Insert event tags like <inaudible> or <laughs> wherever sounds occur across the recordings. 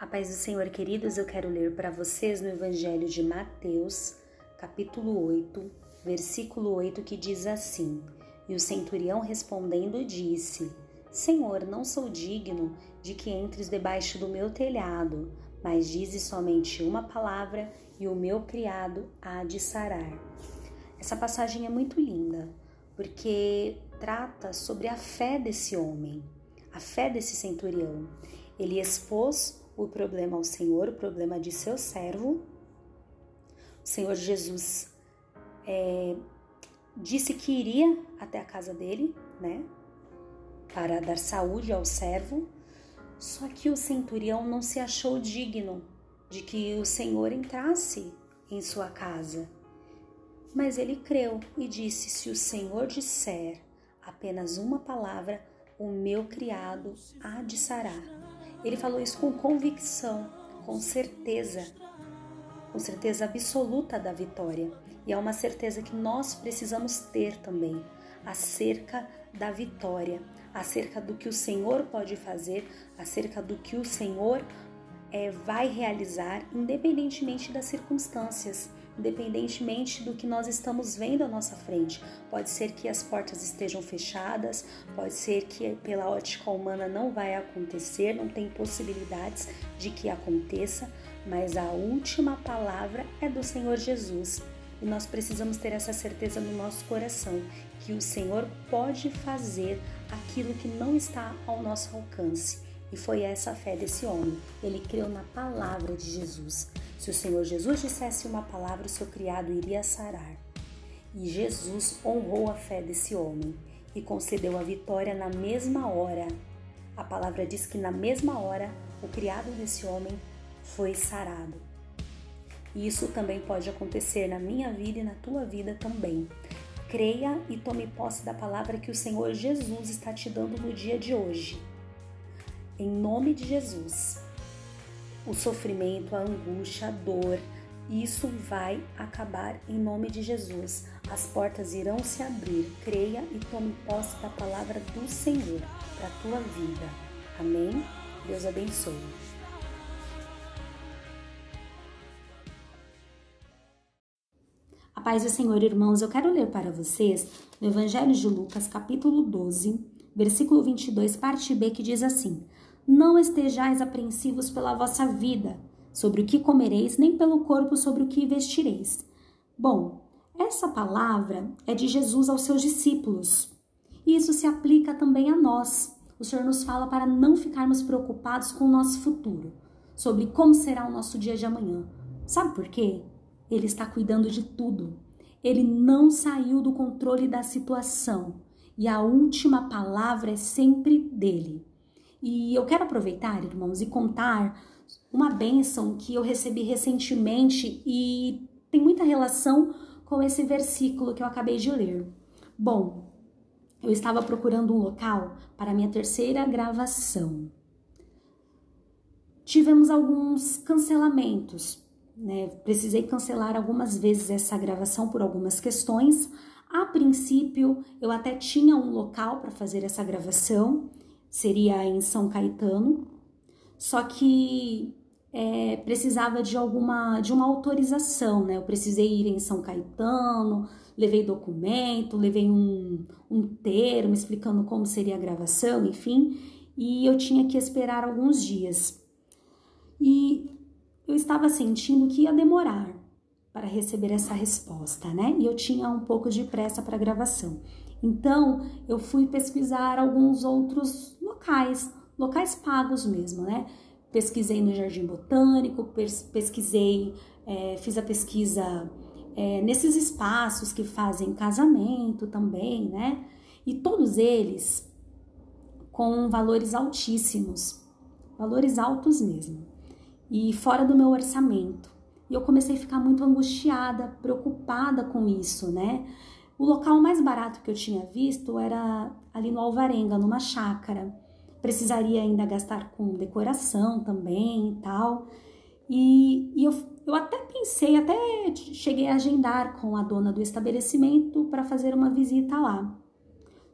A paz do Senhor, queridos, eu quero ler para vocês no Evangelho de Mateus, capítulo 8, versículo 8, que diz assim: E o centurião respondendo disse: Senhor, não sou digno de que entres debaixo do meu telhado, mas dize somente uma palavra e o meu criado há de sarar. Essa passagem é muito linda, porque trata sobre a fé desse homem, a fé desse centurião. Ele expôs o problema ao Senhor, o problema de seu servo. O Senhor Jesus é, disse que iria até a casa dele, né, para dar saúde ao servo. Só que o centurião não se achou digno de que o Senhor entrasse em sua casa. Mas ele creu e disse: Se o Senhor disser apenas uma palavra, o meu criado há de sarar. Ele falou isso com convicção, com certeza, com certeza absoluta da vitória. E é uma certeza que nós precisamos ter também acerca da vitória, acerca do que o Senhor pode fazer, acerca do que o Senhor é, vai realizar, independentemente das circunstâncias independentemente do que nós estamos vendo à nossa frente. Pode ser que as portas estejam fechadas, pode ser que pela ótica humana não vai acontecer, não tem possibilidades de que aconteça, mas a última palavra é do Senhor Jesus. E nós precisamos ter essa certeza no nosso coração que o Senhor pode fazer aquilo que não está ao nosso alcance. E foi essa a fé desse homem. Ele creu na palavra de Jesus. Se o Senhor Jesus dissesse uma palavra, o seu criado iria sarar. E Jesus honrou a fé desse homem e concedeu a vitória na mesma hora. A palavra diz que na mesma hora o criado desse homem foi sarado. E isso também pode acontecer na minha vida e na tua vida também. Creia e tome posse da palavra que o Senhor Jesus está te dando no dia de hoje. Em nome de Jesus o sofrimento, a angústia, a dor. Isso vai acabar em nome de Jesus. As portas irão se abrir. Creia e tome posse da palavra do Senhor para a tua vida. Amém? Deus abençoe. A paz do Senhor, irmãos, eu quero ler para vocês no Evangelho de Lucas, capítulo 12, versículo 22, parte B, que diz assim: não estejais apreensivos pela vossa vida, sobre o que comereis, nem pelo corpo sobre o que vestireis. Bom, essa palavra é de Jesus aos seus discípulos. E isso se aplica também a nós. O Senhor nos fala para não ficarmos preocupados com o nosso futuro, sobre como será o nosso dia de amanhã. Sabe por quê? Ele está cuidando de tudo. Ele não saiu do controle da situação e a última palavra é sempre dele. E eu quero aproveitar, irmãos, e contar uma bênção que eu recebi recentemente e tem muita relação com esse versículo que eu acabei de ler. Bom, eu estava procurando um local para minha terceira gravação. Tivemos alguns cancelamentos, né? Precisei cancelar algumas vezes essa gravação por algumas questões. A princípio, eu até tinha um local para fazer essa gravação seria em São Caetano, só que é, precisava de alguma de uma autorização, né? Eu precisei ir em São Caetano, levei documento, levei um, um termo explicando como seria a gravação, enfim, e eu tinha que esperar alguns dias. E eu estava sentindo que ia demorar para receber essa resposta, né? E eu tinha um pouco de pressa para a gravação. Então, eu fui pesquisar alguns outros locais, locais pagos mesmo, né? Pesquisei no Jardim Botânico, pesquisei, é, fiz a pesquisa é, nesses espaços que fazem casamento também, né? E todos eles com valores altíssimos, valores altos mesmo, e fora do meu orçamento. E eu comecei a ficar muito angustiada, preocupada com isso, né? O local mais barato que eu tinha visto era ali no Alvarenga, numa chácara. Precisaria ainda gastar com decoração também e tal. E, e eu, eu até pensei, até cheguei a agendar com a dona do estabelecimento para fazer uma visita lá.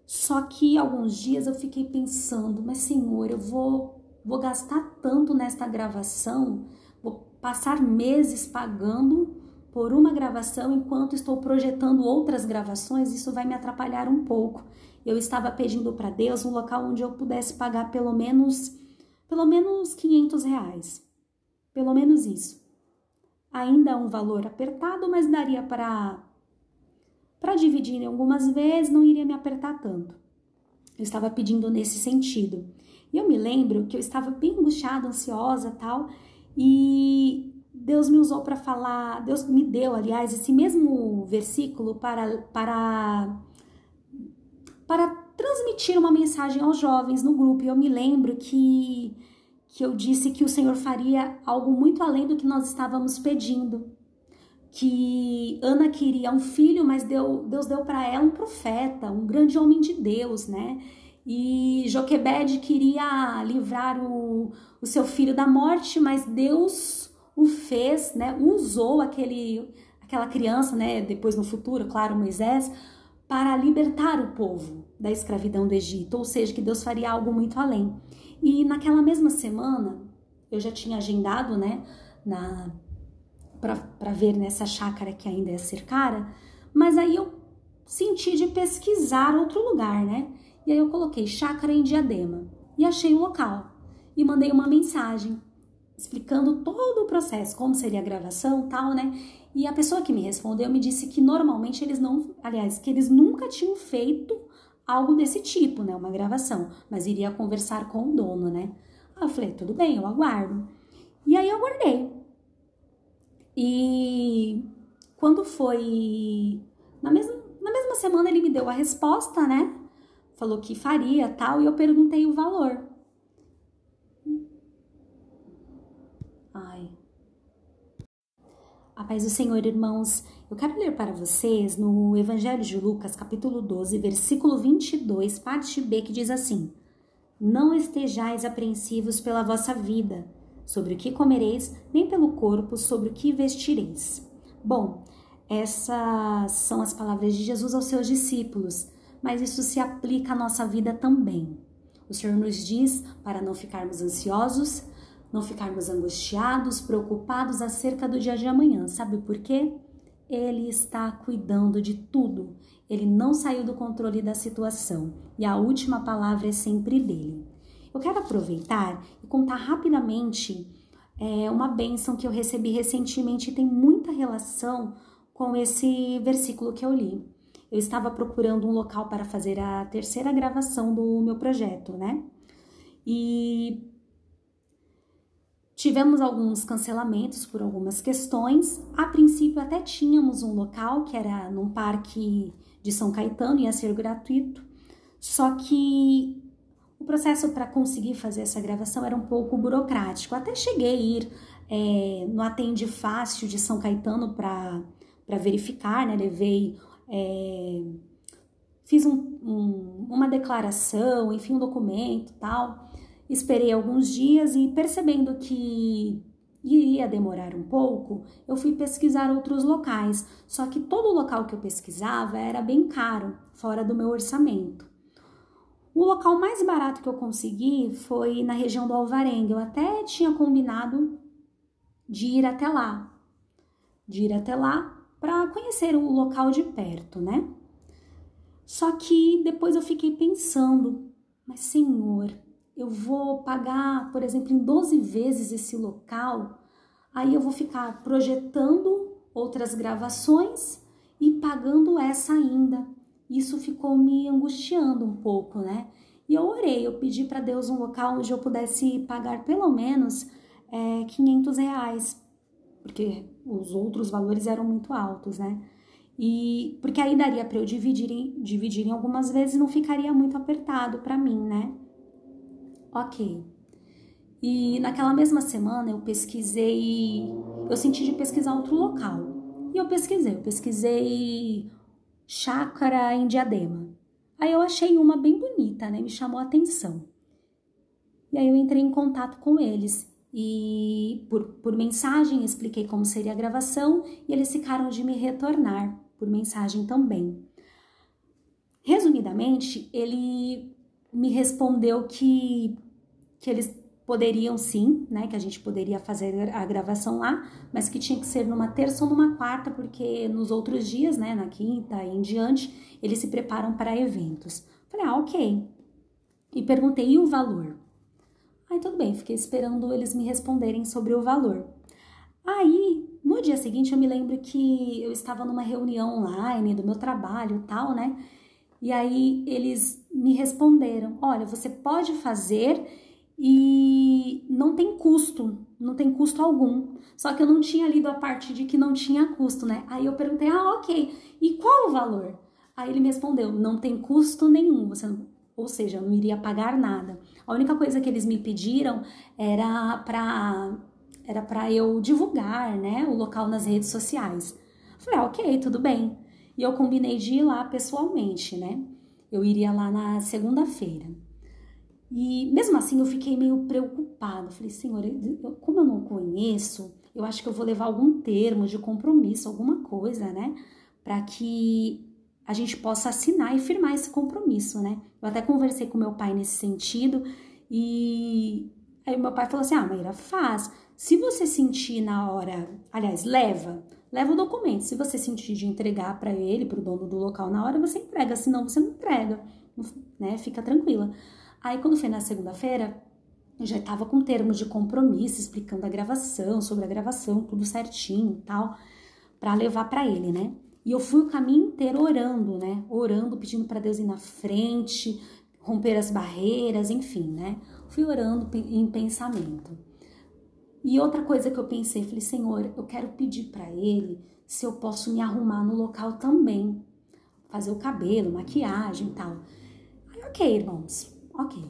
Só que alguns dias eu fiquei pensando, mas senhor, eu vou vou gastar tanto nesta gravação, vou passar meses pagando por uma gravação enquanto estou projetando outras gravações, isso vai me atrapalhar um pouco. Eu estava pedindo para Deus um local onde eu pudesse pagar pelo menos pelo menos 500 reais. Pelo menos isso. Ainda um valor apertado, mas daria para para dividir em algumas vezes, não iria me apertar tanto. Eu estava pedindo nesse sentido. E eu me lembro que eu estava bem angustiada, ansiosa, tal, e Deus me usou para falar, Deus me deu, aliás, esse mesmo versículo para para para transmitir uma mensagem aos jovens no grupo. E eu me lembro que que eu disse que o Senhor faria algo muito além do que nós estávamos pedindo. Que Ana queria um filho, mas deu, Deus deu para ela um profeta, um grande homem de Deus, né? E Joquebed queria livrar o, o seu filho da morte, mas Deus o fez, né? Usou aquele, aquela criança, né? Depois no futuro, claro, Moisés, para libertar o povo da escravidão do Egito, ou seja, que Deus faria algo muito além. E naquela mesma semana, eu já tinha agendado, né, na para ver nessa chácara que ainda é cercara, mas aí eu senti de pesquisar outro lugar, né? E aí eu coloquei chácara em Diadema e achei o local e mandei uma mensagem explicando todo o processo, como seria a gravação, tal, né? E a pessoa que me respondeu me disse que normalmente eles não, aliás, que eles nunca tinham feito algo desse tipo, né? Uma gravação, mas iria conversar com o dono, né? Aí eu falei, tudo bem, eu aguardo. E aí eu aguardei. E quando foi na mesma, na mesma semana ele me deu a resposta, né? Falou que faria tal, e eu perguntei o valor. A paz do Senhor, irmãos. Eu quero ler para vocês no Evangelho de Lucas, capítulo 12, versículo 22, parte B, que diz assim: Não estejais apreensivos pela vossa vida, sobre o que comereis, nem pelo corpo, sobre o que vestireis. Bom, essas são as palavras de Jesus aos seus discípulos, mas isso se aplica à nossa vida também. O Senhor nos diz para não ficarmos ansiosos, não ficarmos angustiados, preocupados acerca do dia de amanhã. Sabe por quê? Ele está cuidando de tudo. Ele não saiu do controle da situação e a última palavra é sempre dele. Eu quero aproveitar e contar rapidamente é, uma bênção que eu recebi recentemente e tem muita relação com esse versículo que eu li. Eu estava procurando um local para fazer a terceira gravação do meu projeto, né? E Tivemos alguns cancelamentos por algumas questões. A princípio, até tínhamos um local que era num parque de São Caetano, ia ser gratuito. Só que o processo para conseguir fazer essa gravação era um pouco burocrático. Até cheguei a ir é, no Atende Fácil de São Caetano para verificar, né? Levei. É, fiz um, um, uma declaração, enfim, um documento tal. Esperei alguns dias e percebendo que iria demorar um pouco, eu fui pesquisar outros locais. Só que todo local que eu pesquisava era bem caro, fora do meu orçamento. O local mais barato que eu consegui foi na região do Alvarenga. Eu até tinha combinado de ir até lá, de ir até lá para conhecer o local de perto, né? Só que depois eu fiquei pensando, mas Senhor, eu vou pagar, por exemplo, em 12 vezes esse local, aí eu vou ficar projetando outras gravações e pagando essa ainda. Isso ficou me angustiando um pouco, né? E eu orei, eu pedi para Deus um local onde eu pudesse pagar pelo menos é, 500 reais, porque os outros valores eram muito altos, né? E porque aí daria para eu dividir dividir em algumas vezes não ficaria muito apertado para mim, né? Ok. E naquela mesma semana eu pesquisei, eu senti de pesquisar outro local. E eu pesquisei, eu pesquisei chácara em Diadema. Aí eu achei uma bem bonita, né? Me chamou a atenção. E aí eu entrei em contato com eles e por, por mensagem expliquei como seria a gravação e eles ficaram de me retornar por mensagem também. Resumidamente, ele me respondeu que que eles poderiam sim, né, que a gente poderia fazer a gravação lá, mas que tinha que ser numa terça ou numa quarta, porque nos outros dias, né, na quinta e em diante, eles se preparam para eventos. Falei, ah, ok. E perguntei, e o valor? Aí tudo bem, fiquei esperando eles me responderem sobre o valor. Aí, no dia seguinte, eu me lembro que eu estava numa reunião online do meu trabalho tal, né? E aí eles me responderam: olha, você pode fazer e não tem custo, não tem custo algum. Só que eu não tinha lido a parte de que não tinha custo, né? Aí eu perguntei: ah, ok, e qual o valor? Aí ele me respondeu: não tem custo nenhum, você não... ou seja, eu não iria pagar nada. A única coisa que eles me pediram era para era para eu divulgar, né, o local nas redes sociais. falei: ah, ok, tudo bem. E eu combinei de ir lá pessoalmente, né? Eu iria lá na segunda-feira. E mesmo assim eu fiquei meio preocupada. Falei, senhor, como eu não conheço, eu acho que eu vou levar algum termo de compromisso, alguma coisa, né? Para que a gente possa assinar e firmar esse compromisso, né? Eu até conversei com meu pai nesse sentido e aí meu pai falou assim: ah, Maíra, faz. Se você sentir na hora, aliás, leva, leva o documento. Se você sentir de entregar para ele, para o dono do local na hora, você entrega, senão você não entrega, né? Fica tranquila. Aí quando foi na segunda-feira, eu já estava com termos de compromisso, explicando a gravação, sobre a gravação, tudo certinho tal, para levar para ele, né? E eu fui o caminho inteiro orando, né? Orando, pedindo para Deus ir na frente, romper as barreiras, enfim, né? Fui orando em pensamento. E outra coisa que eu pensei, falei, Senhor, eu quero pedir para ele se eu posso me arrumar no local também, fazer o cabelo, maquiagem tal. Aí, ok, irmãos, ok.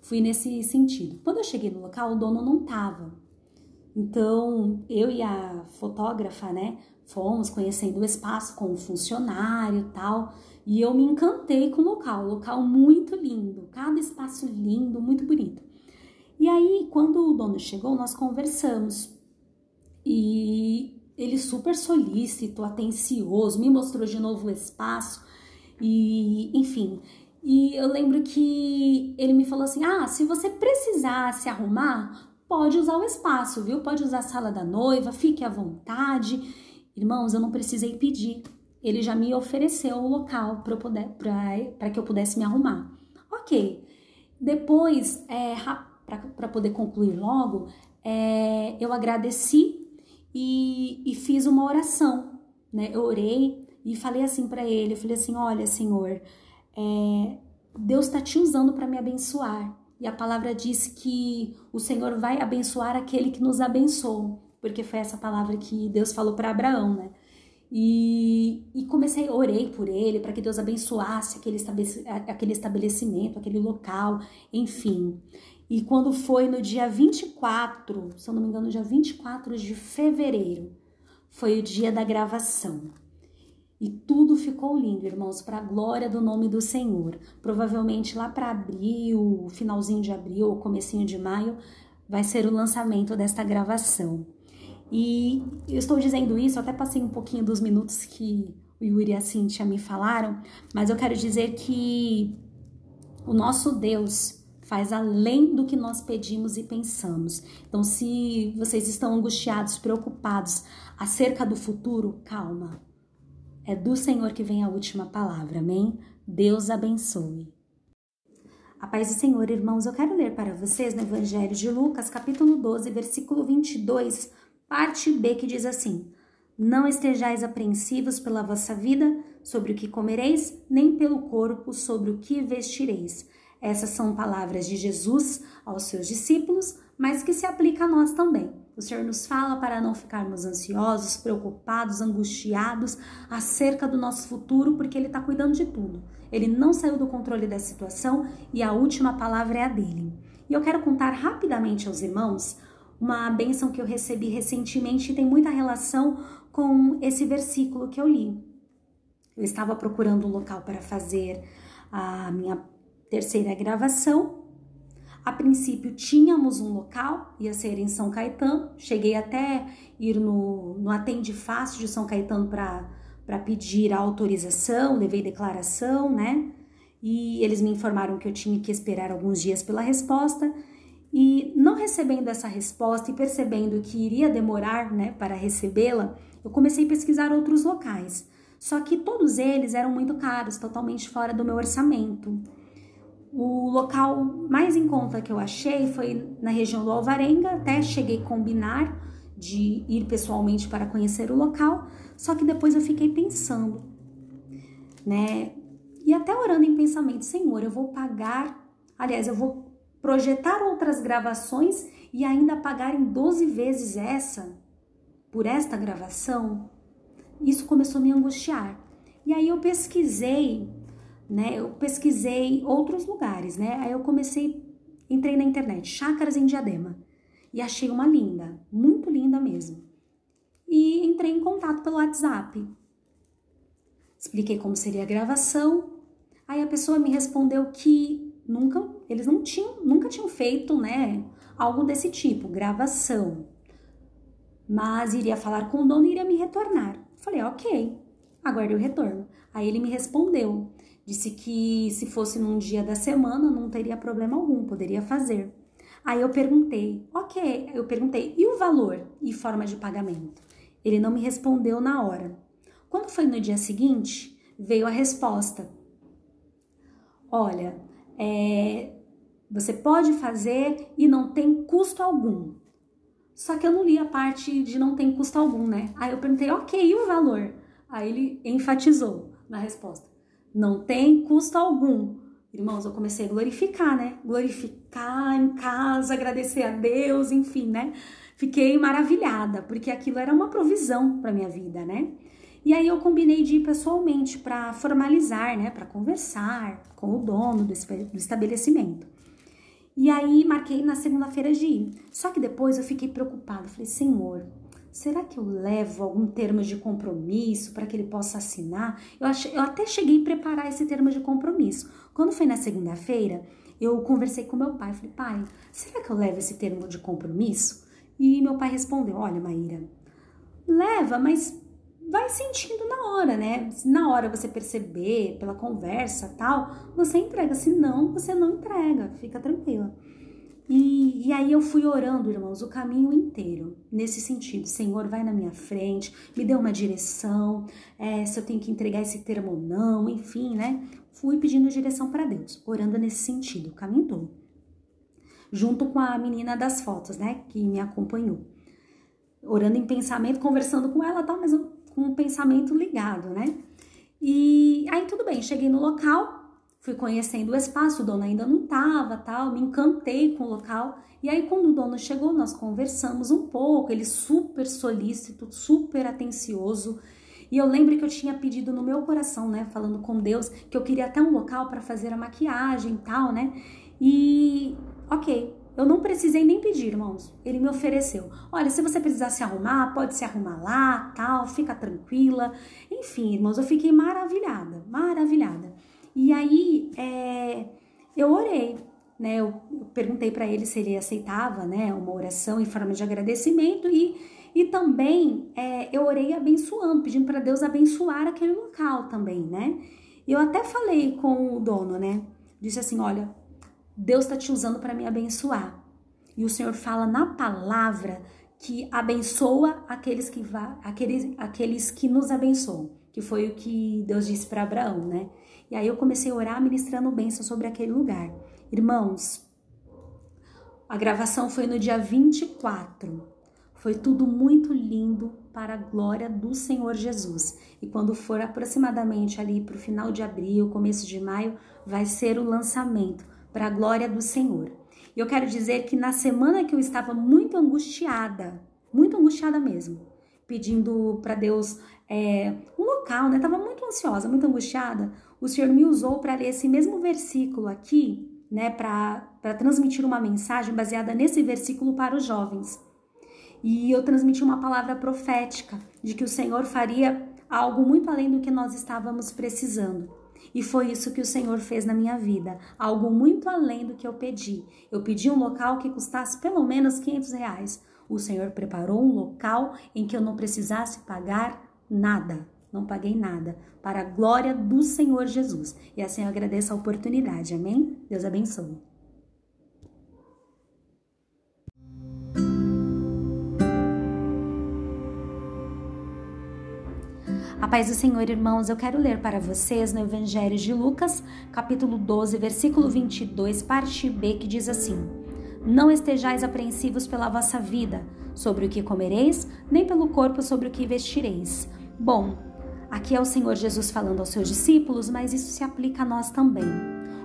Fui nesse sentido. Quando eu cheguei no local, o dono não tava. Então, eu e a fotógrafa, né, fomos conhecendo o espaço com o funcionário e tal, e eu me encantei com o local, local muito lindo, cada espaço lindo, muito bonito. E aí, quando o dono chegou, nós conversamos. E ele super solícito, atencioso, me mostrou de novo o espaço e, enfim. E eu lembro que ele me falou assim: "Ah, se você precisar se arrumar, pode usar o espaço, viu? Pode usar a sala da noiva, fique à vontade". Irmãos, eu não precisei pedir. Ele já me ofereceu o local para que eu pudesse me arrumar. Ok. Depois, é, para poder concluir logo, é, eu agradeci e, e, fiz uma oração, né? Eu orei e falei assim para ele, eu falei assim, olha, Senhor, é, Deus está te usando para me abençoar. E a palavra diz que o Senhor vai abençoar aquele que nos abençoou, porque foi essa palavra que Deus falou para Abraão, né? E, e, comecei, orei por ele, para que Deus abençoasse aquele, aquele estabelecimento, aquele local, enfim. E quando foi no dia 24, se eu não me engano, dia 24 de fevereiro, foi o dia da gravação. E tudo ficou lindo, irmãos, para a glória do nome do Senhor. Provavelmente lá para abril, finalzinho de abril ou comecinho de maio, vai ser o lançamento desta gravação. E eu estou dizendo isso, até passei um pouquinho dos minutos que o Yuri e a Cintia me falaram, mas eu quero dizer que o nosso Deus, faz além do que nós pedimos e pensamos. Então, se vocês estão angustiados, preocupados acerca do futuro, calma. É do Senhor que vem a última palavra, amém? Deus abençoe. A paz do Senhor, irmãos, eu quero ler para vocês no Evangelho de Lucas, capítulo 12, versículo 22, parte B, que diz assim: Não estejais apreensivos pela vossa vida sobre o que comereis, nem pelo corpo sobre o que vestireis. Essas são palavras de Jesus aos seus discípulos, mas que se aplica a nós também. O Senhor nos fala para não ficarmos ansiosos, preocupados, angustiados acerca do nosso futuro, porque Ele está cuidando de tudo. Ele não saiu do controle da situação e a última palavra é a dele. E eu quero contar rapidamente aos irmãos uma bênção que eu recebi recentemente e tem muita relação com esse versículo que eu li. Eu estava procurando um local para fazer a minha terceira gravação. A princípio tínhamos um local, ia ser em São Caetano. Cheguei até ir no, no Atende Fácil de São Caetano para pedir a autorização, levei declaração, né? E eles me informaram que eu tinha que esperar alguns dias pela resposta. E não recebendo essa resposta e percebendo que iria demorar né, para recebê-la, eu comecei a pesquisar outros locais. Só que todos eles eram muito caros, totalmente fora do meu orçamento. O local mais em conta que eu achei foi na região do Alvarenga, até cheguei a combinar de ir pessoalmente para conhecer o local, só que depois eu fiquei pensando, né? E até orando em pensamento, Senhor, eu vou pagar, aliás, eu vou projetar outras gravações e ainda pagar em 12 vezes essa por esta gravação. Isso começou a me angustiar. E aí eu pesquisei, né? Eu pesquisei outros lugares, né? Aí eu comecei, entrei na internet, chácaras em Diadema e achei uma linda, muito linda mesmo. E entrei em contato pelo WhatsApp. Expliquei como seria a gravação. Aí a pessoa me respondeu que nunca, eles não tinham, nunca tinham feito, né, algo desse tipo, gravação. Mas iria falar com o dono e iria me retornar. Falei, ok, aguarde o retorno. Aí ele me respondeu, disse que se fosse num dia da semana não teria problema algum, poderia fazer. Aí eu perguntei, ok, eu perguntei, e o valor e forma de pagamento? Ele não me respondeu na hora. Quando foi no dia seguinte, veio a resposta. Olha, é, você pode fazer e não tem custo algum. Só que eu não li a parte de não tem custo algum, né? Aí eu perguntei, ok, e o valor? Aí ele enfatizou na resposta: não tem custo algum. Irmãos, eu comecei a glorificar, né? Glorificar em casa, agradecer a Deus, enfim, né? Fiquei maravilhada, porque aquilo era uma provisão para minha vida, né? E aí eu combinei de ir pessoalmente para formalizar, né, para conversar com o dono do estabelecimento. E aí marquei na segunda-feira de ir. Só que depois eu fiquei preocupada, falei: "Senhor, será que eu levo algum termo de compromisso para que ele possa assinar? Eu, achei, eu até cheguei a preparar esse termo de compromisso. Quando foi na segunda-feira, eu conversei com meu pai. Falei, pai, será que eu levo esse termo de compromisso? E meu pai respondeu: Olha, Maíra, leva, mas vai sentindo na hora, né? Se na hora você perceber, pela conversa tal, você entrega. Se não, você não entrega, fica tranquila. E, e, aí eu fui orando, irmãos, o caminho inteiro, nesse sentido. Senhor, vai na minha frente, me dê uma direção, é, se eu tenho que entregar esse termo ou não, enfim, né? Fui pedindo direção para Deus, orando nesse sentido, o caminho todo. Junto com a menina das fotos, né, que me acompanhou. Orando em pensamento, conversando com ela, tá, mas com o pensamento ligado, né? E aí tudo bem, cheguei no local, fui conhecendo o espaço, o dono ainda não estava, tal, me encantei com o local. E aí quando o dono chegou, nós conversamos um pouco, ele super solícito, super atencioso. E eu lembro que eu tinha pedido no meu coração, né, falando com Deus, que eu queria até um local para fazer a maquiagem e tal, né? E OK, eu não precisei nem pedir, irmãos. Ele me ofereceu. Olha, se você precisar se arrumar, pode se arrumar lá, tal, fica tranquila. Enfim, irmãos, eu fiquei maravilhada, maravilhada. E aí é, eu orei, né? Eu, eu perguntei para ele se ele aceitava, né, uma oração em forma de agradecimento e e também é, eu orei abençoando, pedindo para Deus abençoar aquele local também, né? Eu até falei com o dono, né? Disse assim: olha, Deus está te usando para me abençoar. E o Senhor fala na palavra que abençoa aqueles que, aqueles, aqueles que nos abençoam, que foi o que Deus disse para Abraão, né? E aí eu comecei a orar ministrando bênção sobre aquele lugar. Irmãos, a gravação foi no dia 24. Foi tudo muito lindo para a glória do Senhor Jesus. E quando for aproximadamente ali para o final de abril, começo de maio, vai ser o lançamento para a glória do Senhor. E eu quero dizer que na semana que eu estava muito angustiada, muito angustiada mesmo, pedindo para Deus é, um local, né? Tava muito ansiosa, muito angustiada. O Senhor me usou para ler esse mesmo versículo aqui, né? Para transmitir uma mensagem baseada nesse versículo para os jovens. E eu transmiti uma palavra profética de que o Senhor faria algo muito além do que nós estávamos precisando. E foi isso que o Senhor fez na minha vida, algo muito além do que eu pedi. Eu pedi um local que custasse pelo menos 500 reais. O Senhor preparou um local em que eu não precisasse pagar nada não paguei nada, para a glória do Senhor Jesus. E assim eu agradeço a oportunidade, amém? Deus abençoe. A paz do Senhor, irmãos, eu quero ler para vocês no Evangelho de Lucas, capítulo 12, versículo 22, parte B, que diz assim: Não estejais apreensivos pela vossa vida, sobre o que comereis, nem pelo corpo sobre o que vestireis. Bom, aqui é o Senhor Jesus falando aos seus discípulos, mas isso se aplica a nós também.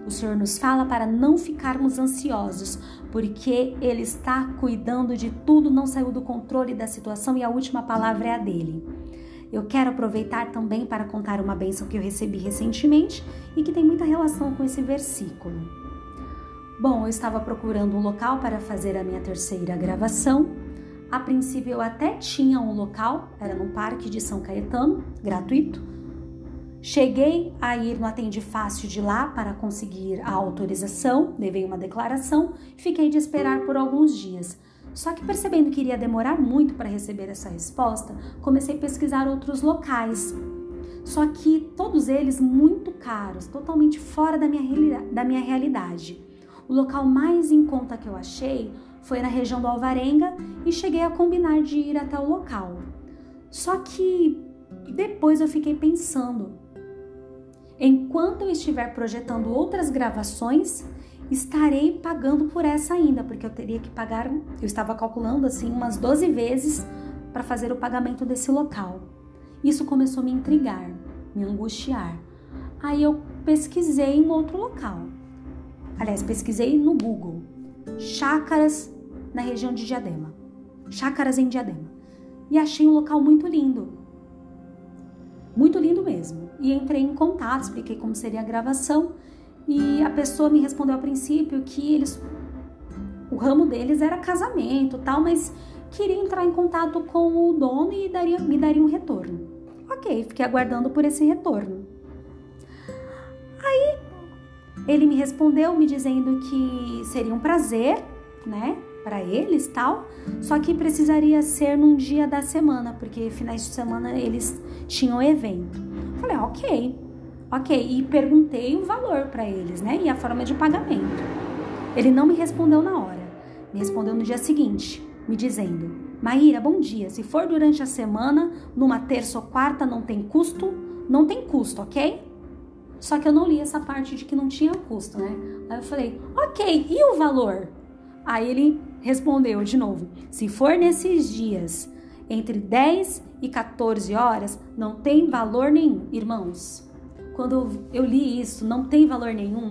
O Senhor nos fala para não ficarmos ansiosos, porque Ele está cuidando de tudo, não saiu do controle da situação e a última palavra é a dele. Eu quero aproveitar também para contar uma bênção que eu recebi recentemente e que tem muita relação com esse versículo. Bom, eu estava procurando um local para fazer a minha terceira gravação. A princípio eu até tinha um local, era no Parque de São Caetano, gratuito. Cheguei a ir no Atende Fácil de lá para conseguir a autorização, levei uma declaração, fiquei de esperar por alguns dias. Só que percebendo que iria demorar muito para receber essa resposta, comecei a pesquisar outros locais. Só que todos eles muito caros, totalmente fora da minha, da minha realidade. O local mais em conta que eu achei foi na região do Alvarenga e cheguei a combinar de ir até o local. Só que depois eu fiquei pensando. Enquanto eu estiver projetando outras gravações, estarei pagando por essa ainda, porque eu teria que pagar, eu estava calculando assim umas 12 vezes para fazer o pagamento desse local. Isso começou a me intrigar, me angustiar. Aí eu pesquisei um outro local. Aliás, pesquisei no Google. Chácaras na região de Diadema. Chácaras em Diadema. E achei um local muito lindo. Muito lindo mesmo. E entrei em contato, expliquei como seria a gravação e a pessoa me respondeu a princípio que eles o ramo deles era casamento, tal, mas queria entrar em contato com o dono e daria, me daria um retorno. Ok, fiquei aguardando por esse retorno. Aí ele me respondeu me dizendo que seria um prazer, né, para eles, tal, só que precisaria ser num dia da semana, porque finais de semana eles tinham evento. Falei, ok. Ok, e perguntei o valor para eles, né? E a forma de pagamento. Ele não me respondeu na hora. Me respondeu no dia seguinte, me dizendo: Maíra, bom dia. Se for durante a semana, numa terça ou quarta, não tem custo? Não tem custo, ok? Só que eu não li essa parte de que não tinha custo, né? Aí eu falei: Ok, e o valor? Aí ele respondeu de novo: Se for nesses dias entre 10 e 14 horas, não tem valor nenhum, irmãos quando eu li isso, não tem valor nenhum,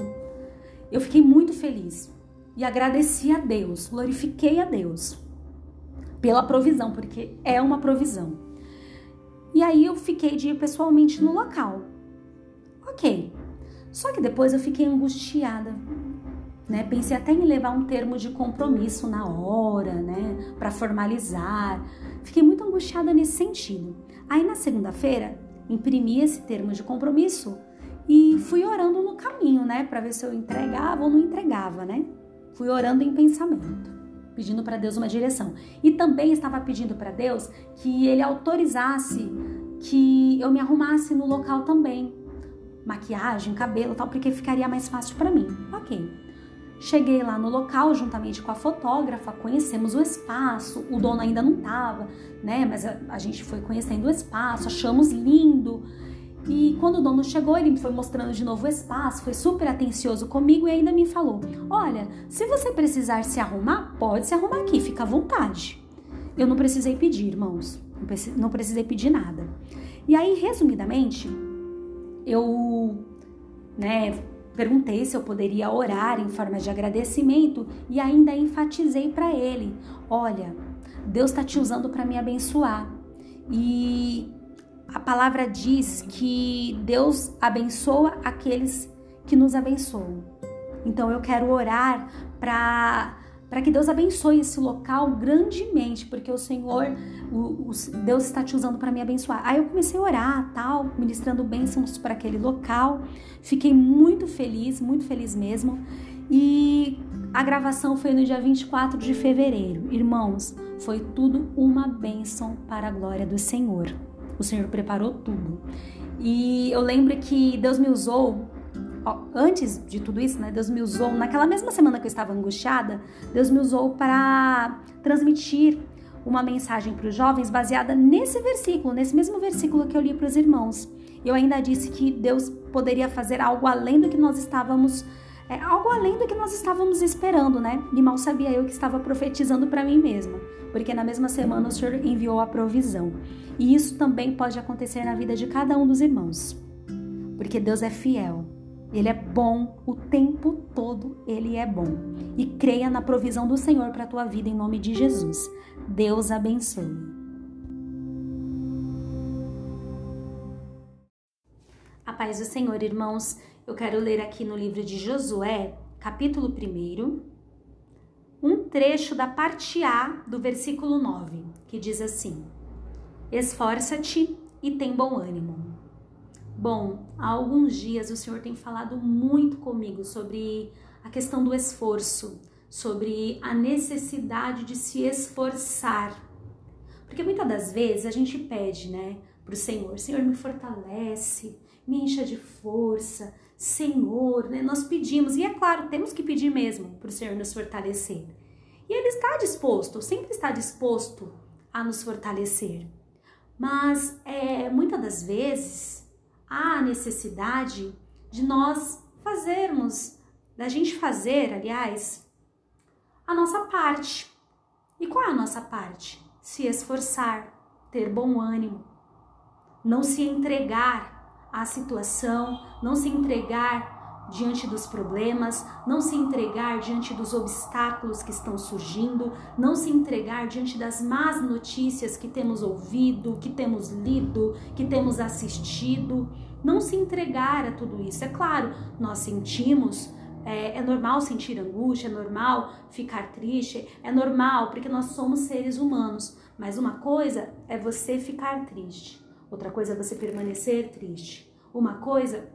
eu fiquei muito feliz e agradeci a Deus, glorifiquei a Deus pela provisão, porque é uma provisão. E aí eu fiquei de ir pessoalmente no local. Ok. Só que depois eu fiquei angustiada, né? Pensei até em levar um termo de compromisso na hora, né, para formalizar. Fiquei muito angustiada nesse sentido. Aí na segunda-feira imprimi esse termo de compromisso e fui orando no caminho, né, para ver se eu entregava ou não entregava, né? Fui orando em pensamento, pedindo para Deus uma direção. E também estava pedindo para Deus que ele autorizasse que eu me arrumasse no local também. Maquiagem, cabelo, tal, porque ficaria mais fácil para mim. OK. Cheguei lá no local juntamente com a fotógrafa, conhecemos o espaço, o dono ainda não estava, né? Mas a, a, gente foi conhecendo o espaço, achamos lindo. E quando o dono chegou, ele me foi mostrando de novo o espaço, foi super atencioso comigo e ainda me falou: Olha, se você precisar se arrumar, pode se arrumar aqui, fica à vontade. Eu não precisei pedir, irmãos, não precisei pedir nada. E aí, resumidamente, eu, né, Perguntei se eu poderia orar em forma de agradecimento e ainda enfatizei para ele: olha, Deus está te usando para me abençoar. E a palavra diz que Deus abençoa aqueles que nos abençoam. Então eu quero orar para para que Deus abençoe esse local grandemente, porque o Senhor, o, o Deus está te usando para me abençoar. Aí eu comecei a orar, tal, ministrando bênçãos para aquele local. Fiquei muito feliz, muito feliz mesmo. E a gravação foi no dia 24 de fevereiro. Irmãos, foi tudo uma bênção para a glória do Senhor. O Senhor preparou tudo. E eu lembro que Deus me usou antes de tudo isso, né, Deus me usou, naquela mesma semana que eu estava angustiada, Deus me usou para transmitir uma mensagem para os jovens baseada nesse versículo, nesse mesmo versículo que eu li para os irmãos. Eu ainda disse que Deus poderia fazer algo além do que nós estávamos é, algo além do que nós estávamos esperando, né? E mal sabia eu que estava profetizando para mim mesma, porque na mesma semana o Senhor enviou a provisão. E isso também pode acontecer na vida de cada um dos irmãos, porque Deus é fiel. Ele é bom o tempo todo, ele é bom. E creia na provisão do Senhor para a tua vida em nome de Jesus. Deus abençoe. A paz do Senhor, irmãos. Eu quero ler aqui no livro de Josué, capítulo 1, um trecho da parte A do versículo 9, que diz assim: Esforça-te e tem bom ânimo. Bom, há alguns dias o Senhor tem falado muito comigo sobre a questão do esforço, sobre a necessidade de se esforçar. Porque muitas das vezes a gente pede, né, para o Senhor: Senhor, me fortalece, me encha de força, Senhor, né? Nós pedimos, e é claro, temos que pedir mesmo para o Senhor nos fortalecer. E Ele está disposto, sempre está disposto a nos fortalecer. Mas é, muitas das vezes há a necessidade de nós fazermos, da gente fazer, aliás, a nossa parte. E qual é a nossa parte? Se esforçar, ter bom ânimo, não se entregar à situação, não se entregar diante dos problemas, não se entregar diante dos obstáculos que estão surgindo, não se entregar diante das más notícias que temos ouvido, que temos lido, que temos assistido, não se entregar a tudo isso. É claro, nós sentimos é, é, normal sentir angústia, é normal ficar triste, é normal porque nós somos seres humanos. Mas uma coisa é você ficar triste, Outra coisa é você permanecer triste. Uma coisa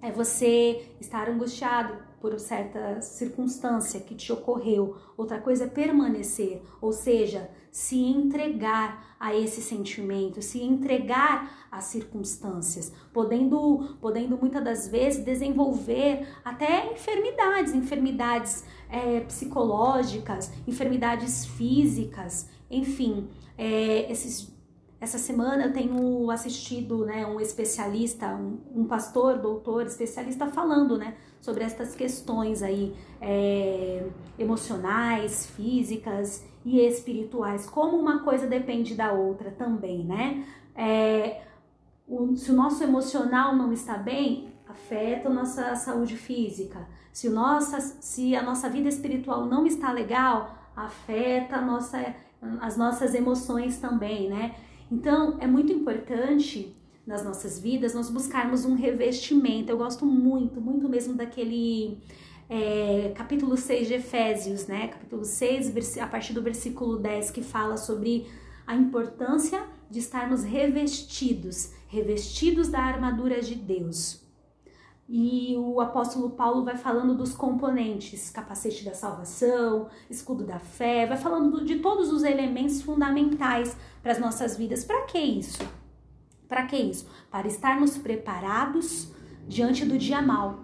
é você estar angustiado por certa circunstância que te ocorreu. Outra coisa é permanecer, ou seja, se entregar a esse sentimento, se entregar às circunstâncias, podendo, podendo muitas das vezes desenvolver até enfermidades, enfermidades é, psicológicas, enfermidades físicas, enfim, é, esses essa semana eu tenho assistido né, um especialista, um, um pastor, doutor, especialista falando né, sobre estas questões aí é, emocionais, físicas e espirituais, como uma coisa depende da outra também, né? É, o, se o nosso emocional não está bem, afeta a nossa saúde física. Se, nossa, se a nossa vida espiritual não está legal, afeta nossa, as nossas emoções também, né? Então, é muito importante nas nossas vidas nós buscarmos um revestimento. Eu gosto muito, muito mesmo daquele é, capítulo 6 de Efésios, né? Capítulo 6, a partir do versículo 10, que fala sobre a importância de estarmos revestidos, revestidos da armadura de Deus. E o apóstolo Paulo vai falando dos componentes, capacete da salvação, escudo da fé, vai falando de todos os elementos fundamentais para as nossas vidas. Para que isso? Para que isso? Para estarmos preparados diante do dia mal.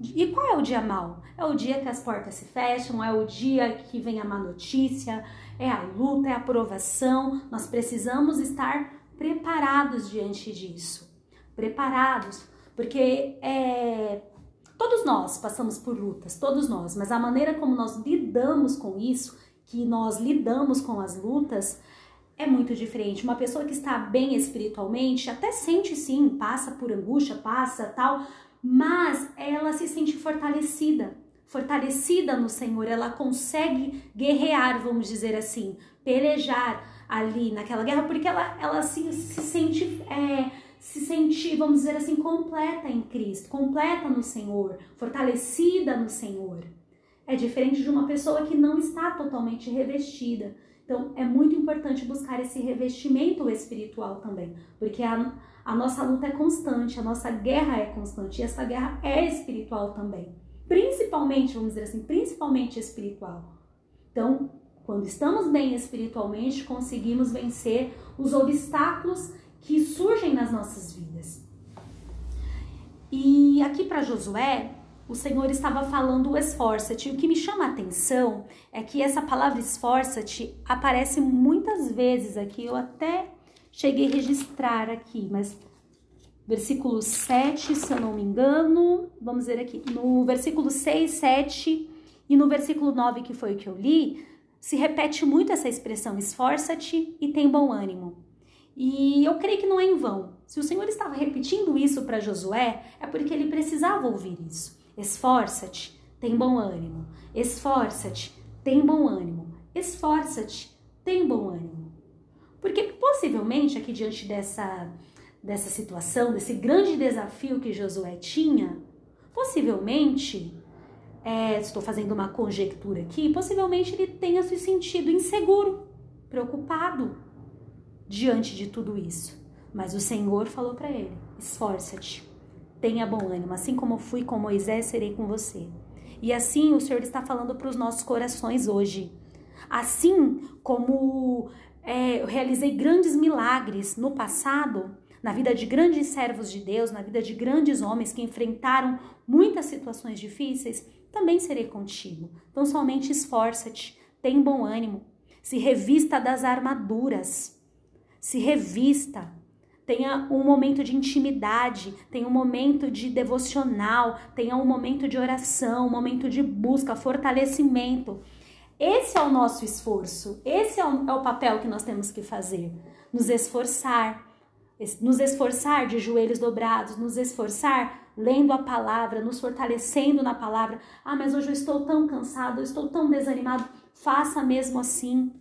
E qual é o dia mal? É o dia que as portas se fecham, é o dia que vem a má notícia, é a luta, é a provação. Nós precisamos estar preparados diante disso. Preparados porque é, todos nós passamos por lutas, todos nós, mas a maneira como nós lidamos com isso, que nós lidamos com as lutas, é muito diferente. Uma pessoa que está bem espiritualmente até sente sim, passa por angústia, passa tal, mas ela se sente fortalecida, fortalecida no Senhor, ela consegue guerrear, vamos dizer assim, pelejar ali naquela guerra, porque ela, ela se, se sente. É, se sentir, vamos dizer assim, completa em Cristo, completa no Senhor, fortalecida no Senhor. É diferente de uma pessoa que não está totalmente revestida. Então, é muito importante buscar esse revestimento espiritual também, porque a, a nossa luta é constante, a nossa guerra é constante, e essa guerra é espiritual também. Principalmente, vamos dizer assim, principalmente espiritual. Então, quando estamos bem espiritualmente, conseguimos vencer os obstáculos que surgem nas nossas vidas. E aqui para Josué, o Senhor estava falando esforça-te. O que me chama a atenção é que essa palavra esforça-te aparece muitas vezes aqui. Eu até cheguei a registrar aqui, mas versículo 7, se eu não me engano, vamos ver aqui, no versículo 6, 7 e no versículo 9, que foi o que eu li, se repete muito essa expressão esforça-te e tem bom ânimo. E eu creio que não é em vão. Se o Senhor estava repetindo isso para Josué, é porque ele precisava ouvir isso. Esforça-te, tem bom ânimo. Esforça-te, tem bom ânimo. Esforça-te, tem bom ânimo. Porque possivelmente aqui diante dessa dessa situação, desse grande desafio que Josué tinha, possivelmente, é, estou fazendo uma conjectura aqui, possivelmente ele tenha se sentido inseguro, preocupado diante de tudo isso. Mas o Senhor falou para ele: esforça-te, tenha bom ânimo, assim como fui com Moisés, serei com você. E assim o Senhor está falando para os nossos corações hoje. Assim como é, eu realizei grandes milagres no passado, na vida de grandes servos de Deus, na vida de grandes homens que enfrentaram muitas situações difíceis, também serei contigo. Então somente esforça-te, tem bom ânimo, se revista das armaduras, se revista, tenha um momento de intimidade, tenha um momento de devocional, tenha um momento de oração, um momento de busca, fortalecimento. Esse é o nosso esforço, esse é o, é o papel que nós temos que fazer, nos esforçar nos esforçar de joelhos dobrados, nos esforçar lendo a palavra, nos fortalecendo na palavra. Ah, mas hoje eu estou tão cansado, eu estou tão desanimado. Faça mesmo assim.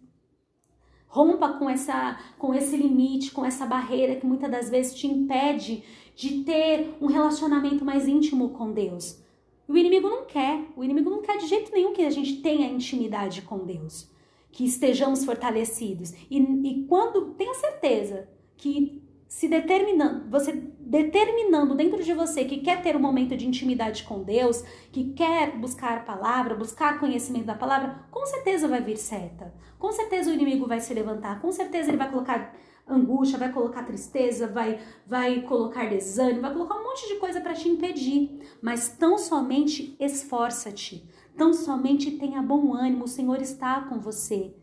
Rompa com essa com esse limite, com essa barreira que muitas das vezes te impede de ter um relacionamento mais íntimo com Deus. O inimigo não quer, o inimigo não quer de jeito nenhum que a gente tenha intimidade com Deus, que estejamos fortalecidos. E, e quando tenha certeza que se determinando, você determinando dentro de você que quer ter um momento de intimidade com Deus, que quer buscar a palavra, buscar conhecimento da palavra, com certeza vai vir seta. Com certeza o inimigo vai se levantar, com certeza ele vai colocar angústia, vai colocar tristeza, vai vai colocar desânimo, vai colocar um monte de coisa para te impedir. Mas tão somente esforça-te, tão somente tenha bom ânimo, o Senhor está com você.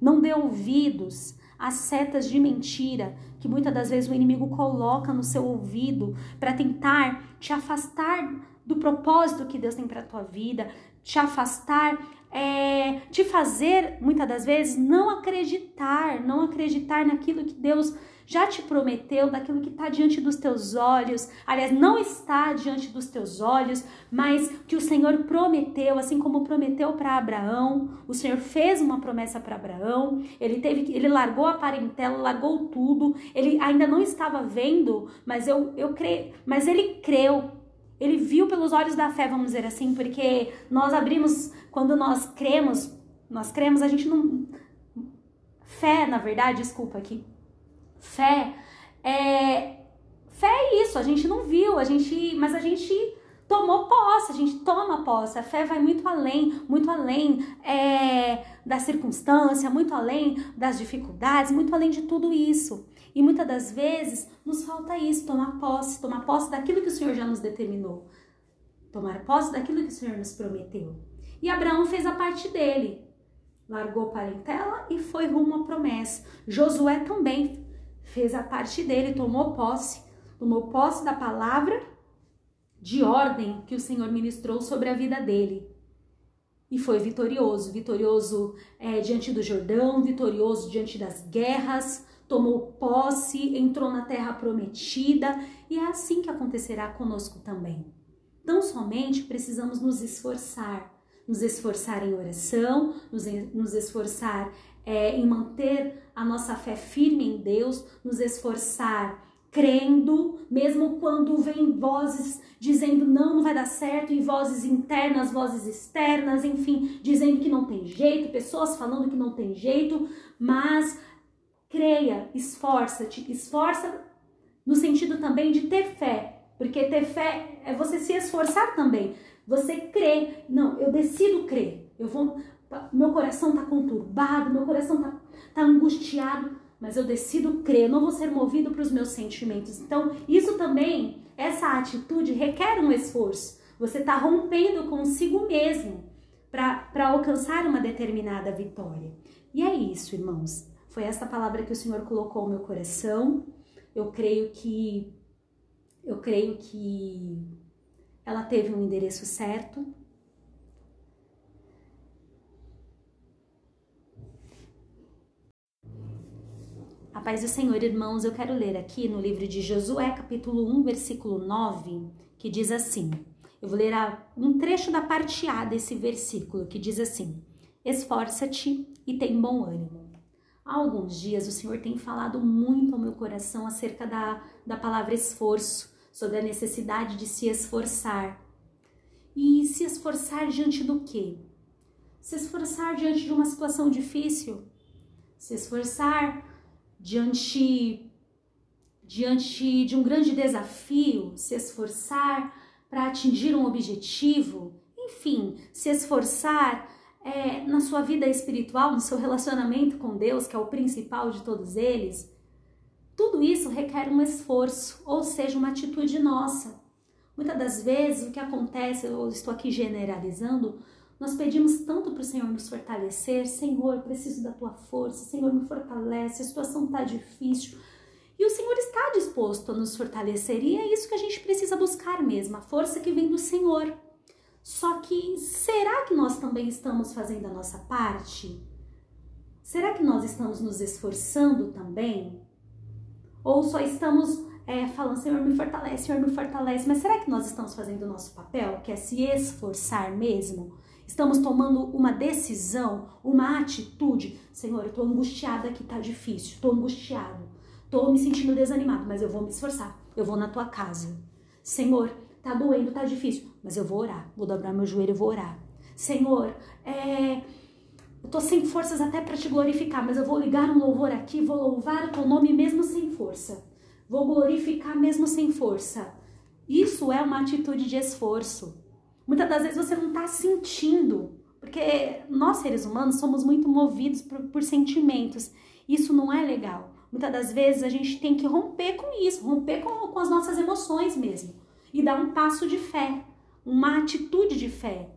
Não dê ouvidos as setas de mentira que muitas das vezes o inimigo coloca no seu ouvido para tentar te afastar do propósito que Deus tem para a tua vida, te afastar, é, te fazer muitas das vezes não acreditar, não acreditar naquilo que Deus já te prometeu, daquilo que está diante dos teus olhos, aliás, não está diante dos teus olhos, mas que o Senhor prometeu, assim como prometeu para Abraão, o Senhor fez uma promessa para Abraão, ele teve ele largou a parentela, largou tudo, ele ainda não estava vendo, mas eu, eu creio, mas ele creu, ele viu pelos olhos da fé, vamos dizer assim, porque nós abrimos, quando nós cremos, nós cremos, a gente não. Fé, na verdade, desculpa aqui. Fé é. Fé é isso, a gente não viu, a gente. Mas a gente tomou posse, a gente toma posse. A fé vai muito além, muito além é, da circunstância, muito além das dificuldades, muito além de tudo isso. E muitas das vezes nos falta isso, tomar posse, tomar posse daquilo que o Senhor já nos determinou, tomar posse daquilo que o Senhor nos prometeu. E Abraão fez a parte dele, largou parentela e foi rumo à promessa. Josué também fez a parte dele, tomou posse, tomou posse da palavra de ordem que o Senhor ministrou sobre a vida dele. E foi vitorioso, vitorioso é, diante do Jordão, vitorioso diante das guerras, tomou posse, entrou na terra prometida, e é assim que acontecerá conosco também. Tão somente precisamos nos esforçar, nos esforçar em oração, nos, nos esforçar é, em manter a nossa fé firme em Deus, nos esforçar crendo, mesmo quando vem vozes dizendo não, não vai dar certo, e vozes internas, vozes externas, enfim, dizendo que não tem jeito, pessoas falando que não tem jeito, mas creia, esforça-te, esforça no sentido também de ter fé, porque ter fé é você se esforçar também. Você crê, não, eu decido crer. Eu vou, meu coração está conturbado, meu coração está tá angustiado, mas eu decido crer, não vou ser movido para os meus sentimentos. Então, isso também, essa atitude requer um esforço. Você está rompendo consigo mesmo para alcançar uma determinada vitória. E é isso, irmãos. Foi essa palavra que o Senhor colocou no meu coração. Eu creio que eu creio que ela teve um endereço certo. A paz do Senhor, irmãos, eu quero ler aqui no livro de Josué, capítulo 1, versículo 9, que diz assim: eu vou ler um trecho da parte A desse versículo que diz assim: Esforça-te e tem bom ânimo. Há alguns dias o Senhor tem falado muito ao meu coração acerca da, da palavra esforço, sobre a necessidade de se esforçar. E se esforçar diante do quê? Se esforçar diante de uma situação difícil, se esforçar diante diante de um grande desafio, se esforçar para atingir um objetivo, enfim, se esforçar é, na sua vida espiritual, no seu relacionamento com Deus, que é o principal de todos eles, tudo isso requer um esforço, ou seja, uma atitude nossa. Muitas das vezes o que acontece, eu estou aqui generalizando, nós pedimos tanto para o Senhor nos fortalecer, Senhor, preciso da tua força, Senhor, me fortalece, a situação está difícil. E o Senhor está disposto a nos fortalecer e é isso que a gente precisa buscar mesmo, a força que vem do Senhor. Só que será que nós também estamos fazendo a nossa parte? Será que nós estamos nos esforçando também? Ou só estamos é, falando, Senhor, me fortalece, Senhor, me fortalece, mas será que nós estamos fazendo o nosso papel, que é se esforçar mesmo? Estamos tomando uma decisão, uma atitude. Senhor, eu estou angustiada aqui, tá difícil, estou angustiado. Tô me sentindo desanimado, mas eu vou me esforçar. Eu vou na tua casa. Senhor, tá doendo, tá difícil, mas eu vou orar. Vou dobrar meu joelho e vou orar. Senhor, é, eu tô sem forças até para te glorificar, mas eu vou ligar um louvor aqui, vou louvar o teu nome mesmo sem força. Vou glorificar mesmo sem força. Isso é uma atitude de esforço. Muitas das vezes você não está sentindo, porque nós seres humanos somos muito movidos por, por sentimentos. Isso não é legal. Muitas das vezes a gente tem que romper com isso, romper com, com as nossas emoções mesmo e dar um passo de fé, uma atitude de fé.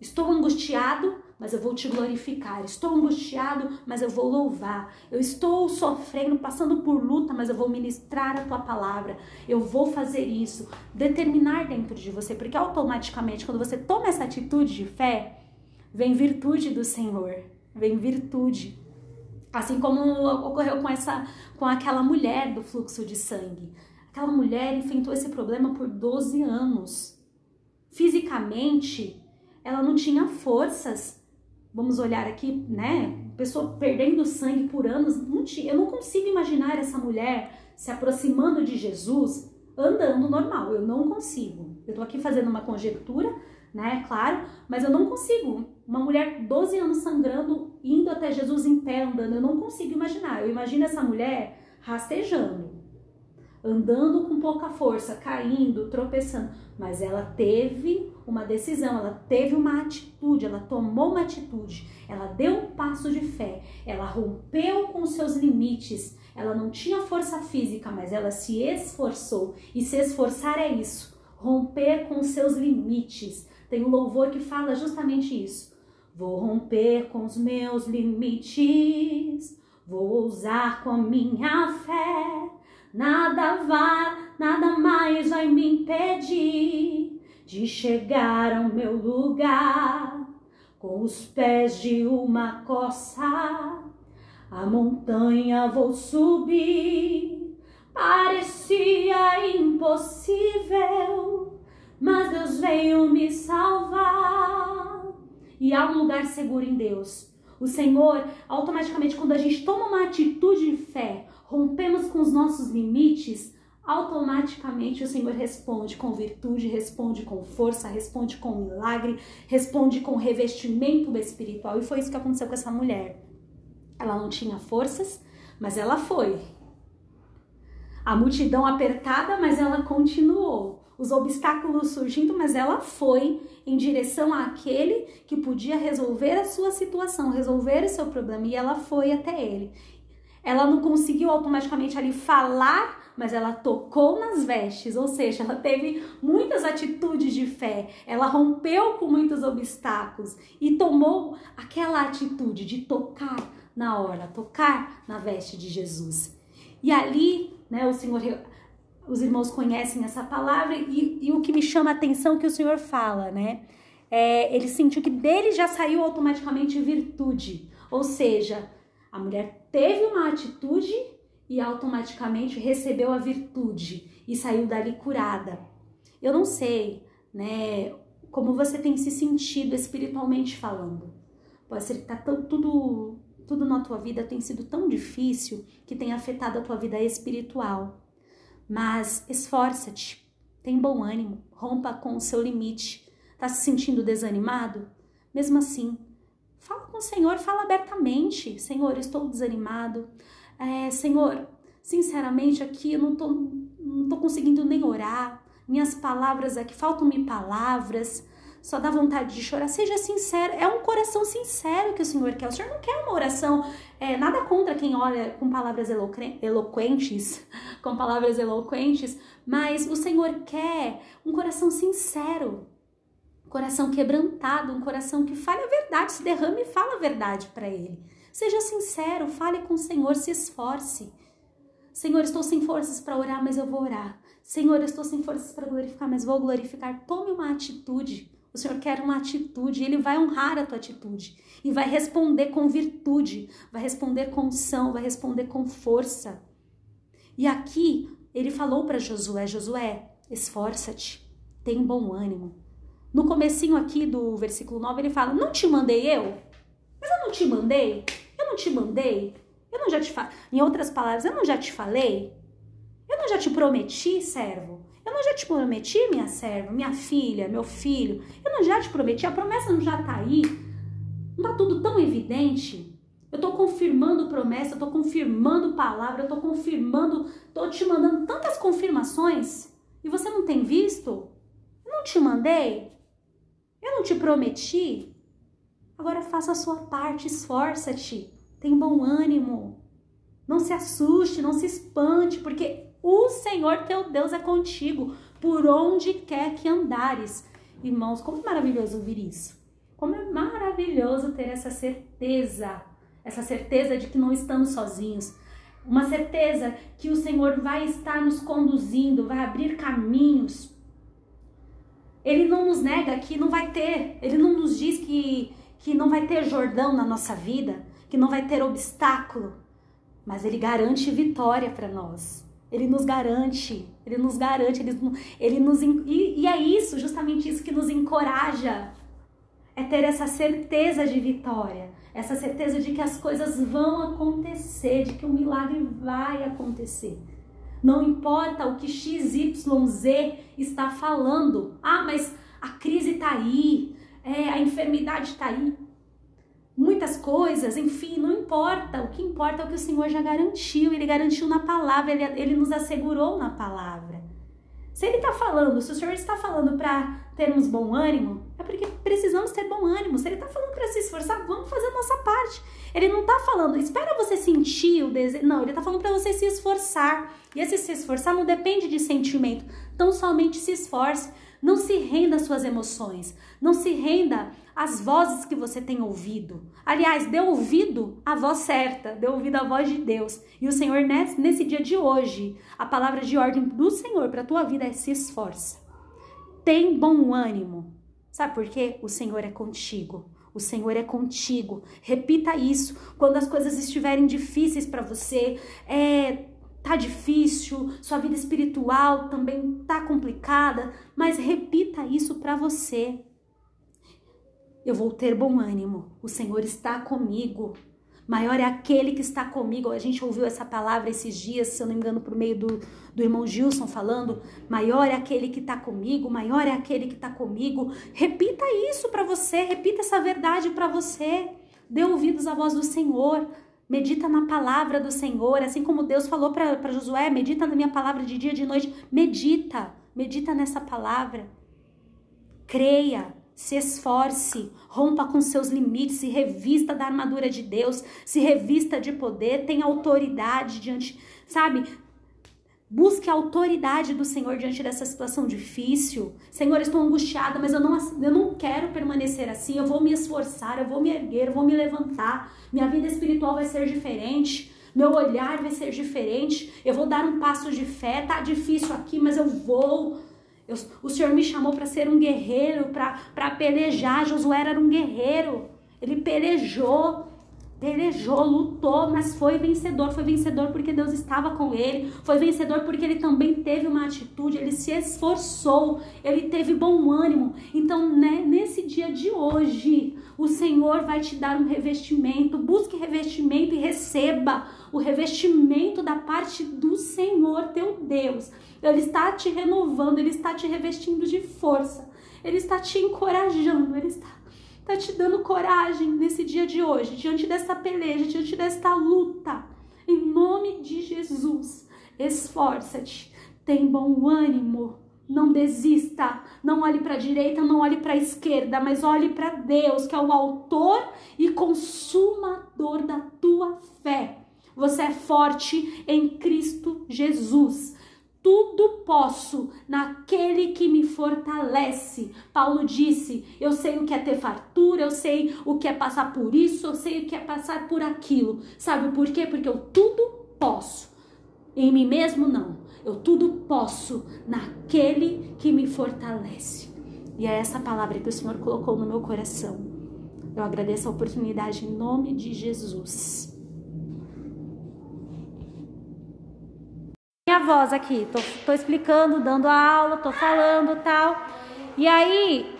Estou angustiado, mas eu vou te glorificar. Estou angustiado, mas eu vou louvar. Eu estou sofrendo, passando por luta, mas eu vou ministrar a tua palavra. Eu vou fazer isso. Determinar dentro de você, porque automaticamente, quando você toma essa atitude de fé, vem virtude do Senhor, vem virtude. Assim como ocorreu com essa com aquela mulher do fluxo de sangue. Aquela mulher enfrentou esse problema por 12 anos. Fisicamente, ela não tinha forças. Vamos olhar aqui, né? Pessoa perdendo sangue por anos. Eu não consigo imaginar essa mulher se aproximando de Jesus andando normal. Eu não consigo. Eu tô aqui fazendo uma conjectura, né? Claro, mas eu não consigo. Uma mulher 12 anos sangrando, indo até Jesus em pé, andando, eu não consigo imaginar. Eu imagino essa mulher rastejando, andando com pouca força, caindo, tropeçando. Mas ela teve uma decisão, ela teve uma atitude, ela tomou uma atitude, ela deu um passo de fé, ela rompeu com seus limites. Ela não tinha força física, mas ela se esforçou. E se esforçar é isso, romper com seus limites tem um louvor que fala justamente isso. Vou romper com os meus limites, vou ousar com a minha fé. Nada vai, nada mais vai me impedir de chegar ao meu lugar. Com os pés de uma coça, a montanha vou subir. Parecia impossível mas Deus veio me salvar. E há um lugar seguro em Deus. O Senhor, automaticamente, quando a gente toma uma atitude de fé, rompemos com os nossos limites, automaticamente o Senhor responde com virtude, responde com força, responde com milagre, responde com revestimento espiritual. E foi isso que aconteceu com essa mulher. Ela não tinha forças, mas ela foi. A multidão apertada, mas ela continuou os obstáculos surgindo, mas ela foi em direção àquele que podia resolver a sua situação, resolver o seu problema, e ela foi até ele. Ela não conseguiu automaticamente ali falar mas ela tocou nas vestes, ou seja, ela teve muitas atitudes de fé, ela rompeu com muitos obstáculos e tomou aquela atitude de tocar na hora, tocar na veste de Jesus. E ali, né, o Senhor, os irmãos conhecem essa palavra e, e o que me chama a atenção é que o Senhor fala, né? É, ele sentiu que dele já saiu automaticamente virtude, ou seja, a mulher teve uma atitude e automaticamente recebeu a virtude e saiu dali curada. Eu não sei, né, como você tem se sentido espiritualmente falando. Pode ser que tá tudo tudo na tua vida tem sido tão difícil que tem afetado a tua vida espiritual. Mas esforça-te, tem bom ânimo, rompa com o seu limite. Tá se sentindo desanimado? Mesmo assim, fala com o Senhor, fala abertamente. Senhor, estou desanimado é, Senhor, sinceramente aqui eu não tô, não tô conseguindo nem orar, minhas palavras aqui, faltam-me palavras, só dá vontade de chorar. Seja sincero, é um coração sincero que o Senhor quer. O Senhor não quer uma oração, é, nada contra quem olha com palavras eloquentes, <laughs> com palavras eloquentes, mas o Senhor quer um coração sincero, coração quebrantado, um coração que fale a verdade, se derrame e fala a verdade para Ele. Seja sincero, fale com o Senhor, se esforce. Senhor, estou sem forças para orar, mas eu vou orar. Senhor, estou sem forças para glorificar, mas vou glorificar. Tome uma atitude. O Senhor quer uma atitude, Ele vai honrar a tua atitude e vai responder com virtude, vai responder com unção, vai responder com força. E aqui ele falou para Josué: Josué, esforça-te, tem bom ânimo. No comecinho aqui do versículo 9 ele fala: Não te mandei eu? Mas eu não te mandei? Eu não te mandei? Eu não já te falei? Em outras palavras, eu não já te falei? Eu não já te prometi, servo? Eu não já te prometi, minha serva, minha filha, meu filho? Eu não já te prometi? A promessa não já tá aí? Não tá tudo tão evidente? Eu tô confirmando promessa, eu tô confirmando palavra, eu tô confirmando, tô te mandando tantas confirmações e você não tem visto? Eu não te mandei? Eu não te prometi? Agora faça a sua parte, esforça-te, tem bom ânimo. Não se assuste, não se espante, porque o Senhor teu Deus é contigo por onde quer que andares. Irmãos, como é maravilhoso ouvir isso. Como é maravilhoso ter essa certeza, essa certeza de que não estamos sozinhos. Uma certeza que o Senhor vai estar nos conduzindo, vai abrir caminhos. Ele não nos nega que não vai ter, ele não nos diz que que não vai ter Jordão na nossa vida, que não vai ter obstáculo, mas Ele garante vitória para nós. Ele nos garante, Ele nos garante, Ele, ele nos e, e é isso, justamente isso que nos encoraja, é ter essa certeza de vitória, essa certeza de que as coisas vão acontecer, de que o milagre vai acontecer. Não importa o que XYZ está falando. Ah, mas a crise está aí, é, a enfermidade está aí, muitas coisas, enfim, não importa. O que importa é o que o Senhor já garantiu. Ele garantiu na palavra, ele, ele nos assegurou na palavra. Se ele está falando, se o Senhor está falando para termos bom ânimo, é porque precisamos ter bom ânimo. Se ele está falando para se esforçar, vamos fazer a nossa parte. Ele não está falando, espera você sentir o desejo. Não, ele está falando para você se esforçar. E esse se esforçar não depende de sentimento. Então somente se esforce. Não se renda às suas emoções. Não se renda às vozes que você tem ouvido. Aliás, dê ouvido à voz certa, dê ouvido à voz de Deus. E o Senhor, nesse dia de hoje, a palavra de ordem do Senhor para a tua vida é se esforça. Tem bom ânimo. Sabe por quê? O Senhor é contigo. O Senhor é contigo. Repita isso quando as coisas estiverem difíceis para você. É, tá difícil, sua vida espiritual também tá complicada, mas repita isso para você. Eu vou ter bom ânimo. O Senhor está comigo. Maior é aquele que está comigo. A gente ouviu essa palavra esses dias, se eu não me engano, por meio do, do irmão Gilson falando. Maior é aquele que está comigo, maior é aquele que está comigo. Repita isso para você, repita essa verdade para você. Dê ouvidos à voz do Senhor. Medita na palavra do Senhor, assim como Deus falou para Josué: medita na minha palavra de dia e de noite. Medita, medita nessa palavra. Creia, se esforce, rompa com seus limites, se revista da armadura de Deus, se revista de poder, tenha autoridade diante, sabe? Busque a autoridade do Senhor diante dessa situação difícil. Senhor, estou angustiada, mas eu não, eu não quero permanecer assim. Eu vou me esforçar, eu vou me erguer, eu vou me levantar. Minha vida espiritual vai ser diferente. Meu olhar vai ser diferente. Eu vou dar um passo de fé. Tá difícil aqui, mas eu vou. Eu, o Senhor me chamou para ser um guerreiro, para pelejar. Josué era um guerreiro. Ele pelejou pelejou, lutou, mas foi vencedor. Foi vencedor porque Deus estava com ele. Foi vencedor porque ele também teve uma atitude, ele se esforçou, ele teve bom ânimo. Então, né, nesse dia de hoje, o Senhor vai te dar um revestimento. Busque revestimento e receba o revestimento da parte do Senhor, teu Deus. Ele está te renovando, ele está te revestindo de força. Ele está te encorajando, ele está está te dando coragem nesse dia de hoje, diante dessa peleja, diante desta luta. Em nome de Jesus, esforça-te, tem bom ânimo, não desista, não olhe para a direita, não olhe para a esquerda, mas olhe para Deus, que é o autor e consumador da tua fé. Você é forte em Cristo Jesus tudo posso naquele que me fortalece. Paulo disse: Eu sei o que é ter fartura, eu sei o que é passar por isso, eu sei o que é passar por aquilo. Sabe por quê? Porque eu tudo posso. Em mim mesmo, não. Eu tudo posso naquele que me fortalece. E é essa palavra que o Senhor colocou no meu coração. Eu agradeço a oportunidade em nome de Jesus. minha voz aqui. Tô, tô explicando, dando a aula, tô falando tal. E aí.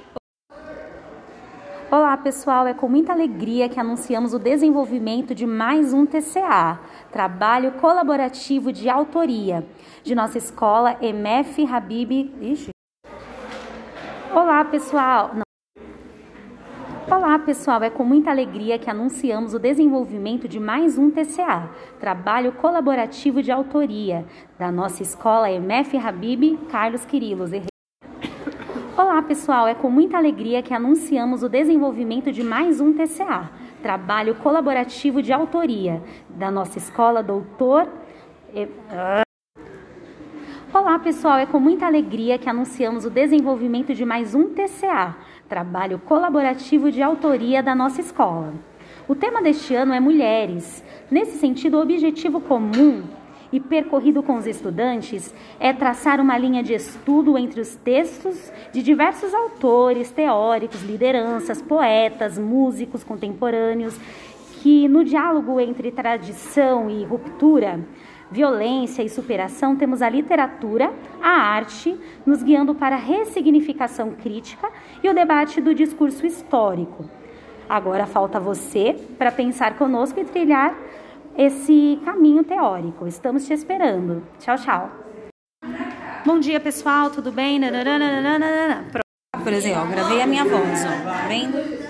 Olá pessoal, é com muita alegria que anunciamos o desenvolvimento de mais um TCA, trabalho colaborativo de autoria, de nossa escola MF Habib. Ixi. Olá pessoal. Olá, pessoal! É com muita alegria que anunciamos o desenvolvimento de mais um TCA, trabalho colaborativo de autoria, da nossa escola MF Habib Carlos Quirilos. Olá, pessoal! É com muita alegria que anunciamos o desenvolvimento de mais um TCA, trabalho colaborativo de autoria, da nossa escola Doutor. Olá, pessoal! É com muita alegria que anunciamos o desenvolvimento de mais um TCA, trabalho colaborativo de autoria da nossa escola. O tema deste ano é mulheres. Nesse sentido, o objetivo comum e percorrido com os estudantes é traçar uma linha de estudo entre os textos de diversos autores, teóricos, lideranças, poetas, músicos contemporâneos, que no diálogo entre tradição e ruptura violência e superação, temos a literatura, a arte, nos guiando para a ressignificação crítica e o debate do discurso histórico. Agora falta você para pensar conosco e trilhar esse caminho teórico. Estamos te esperando. Tchau, tchau. Bom dia, pessoal, tudo bem? Por exemplo, ó, gravei a minha voz, ó, tá vendo?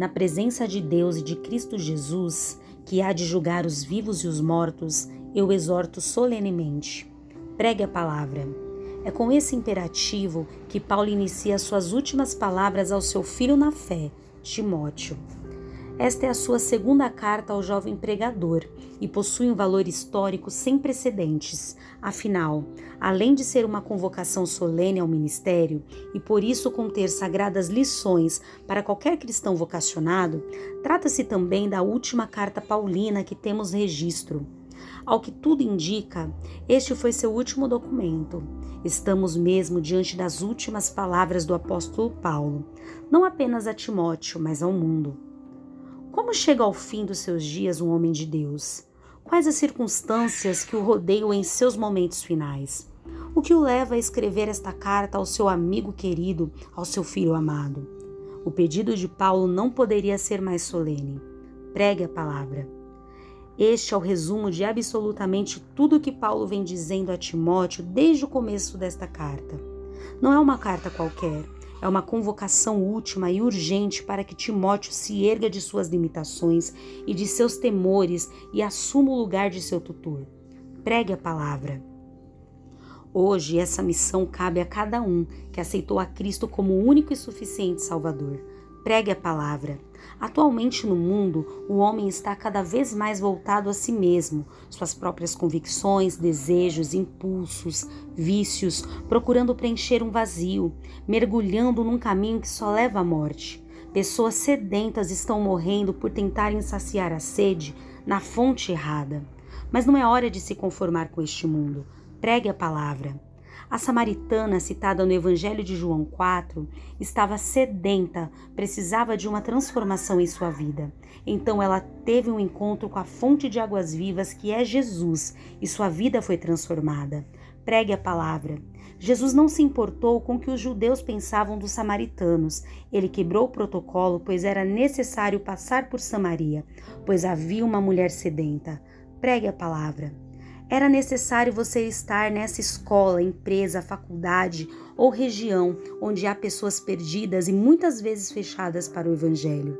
Na presença de Deus e de Cristo Jesus, que há de julgar os vivos e os mortos, eu exorto solenemente. Pregue a palavra. É com esse imperativo que Paulo inicia suas últimas palavras ao seu filho na fé, Timóteo. Esta é a sua segunda carta ao jovem pregador e possui um valor histórico sem precedentes. Afinal, além de ser uma convocação solene ao ministério e por isso conter sagradas lições para qualquer cristão vocacionado, trata-se também da última carta paulina que temos registro. Ao que tudo indica, este foi seu último documento. Estamos mesmo diante das últimas palavras do apóstolo Paulo, não apenas a Timóteo, mas ao mundo. Como chega ao fim dos seus dias um homem de Deus? Quais as circunstâncias que o rodeiam em seus momentos finais? O que o leva a escrever esta carta ao seu amigo querido, ao seu filho amado? O pedido de Paulo não poderia ser mais solene. Pregue a palavra. Este é o resumo de absolutamente tudo o que Paulo vem dizendo a Timóteo desde o começo desta carta. Não é uma carta qualquer, É uma convocação última e urgente para que Timóteo se erga de suas limitações e de seus temores e assuma o lugar de seu tutor. Pregue a palavra. Hoje, essa missão cabe a cada um que aceitou a Cristo como único e suficiente Salvador. Pregue a palavra. Atualmente no mundo, o homem está cada vez mais voltado a si mesmo, suas próprias convicções, desejos, impulsos, vícios, procurando preencher um vazio, mergulhando num caminho que só leva à morte. Pessoas sedentas estão morrendo por tentarem saciar a sede na fonte errada. Mas não é hora de se conformar com este mundo. Pregue a palavra. A samaritana, citada no Evangelho de João 4, estava sedenta, precisava de uma transformação em sua vida. Então ela teve um encontro com a fonte de águas vivas, que é Jesus, e sua vida foi transformada. Pregue a palavra. Jesus não se importou com o que os judeus pensavam dos samaritanos. Ele quebrou o protocolo, pois era necessário passar por Samaria, pois havia uma mulher sedenta. Pregue a palavra. Era necessário você estar nessa escola, empresa, faculdade ou região onde há pessoas perdidas e muitas vezes fechadas para o Evangelho.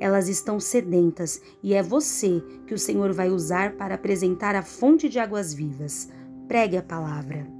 Elas estão sedentas e é você que o Senhor vai usar para apresentar a fonte de águas vivas. Pregue a palavra.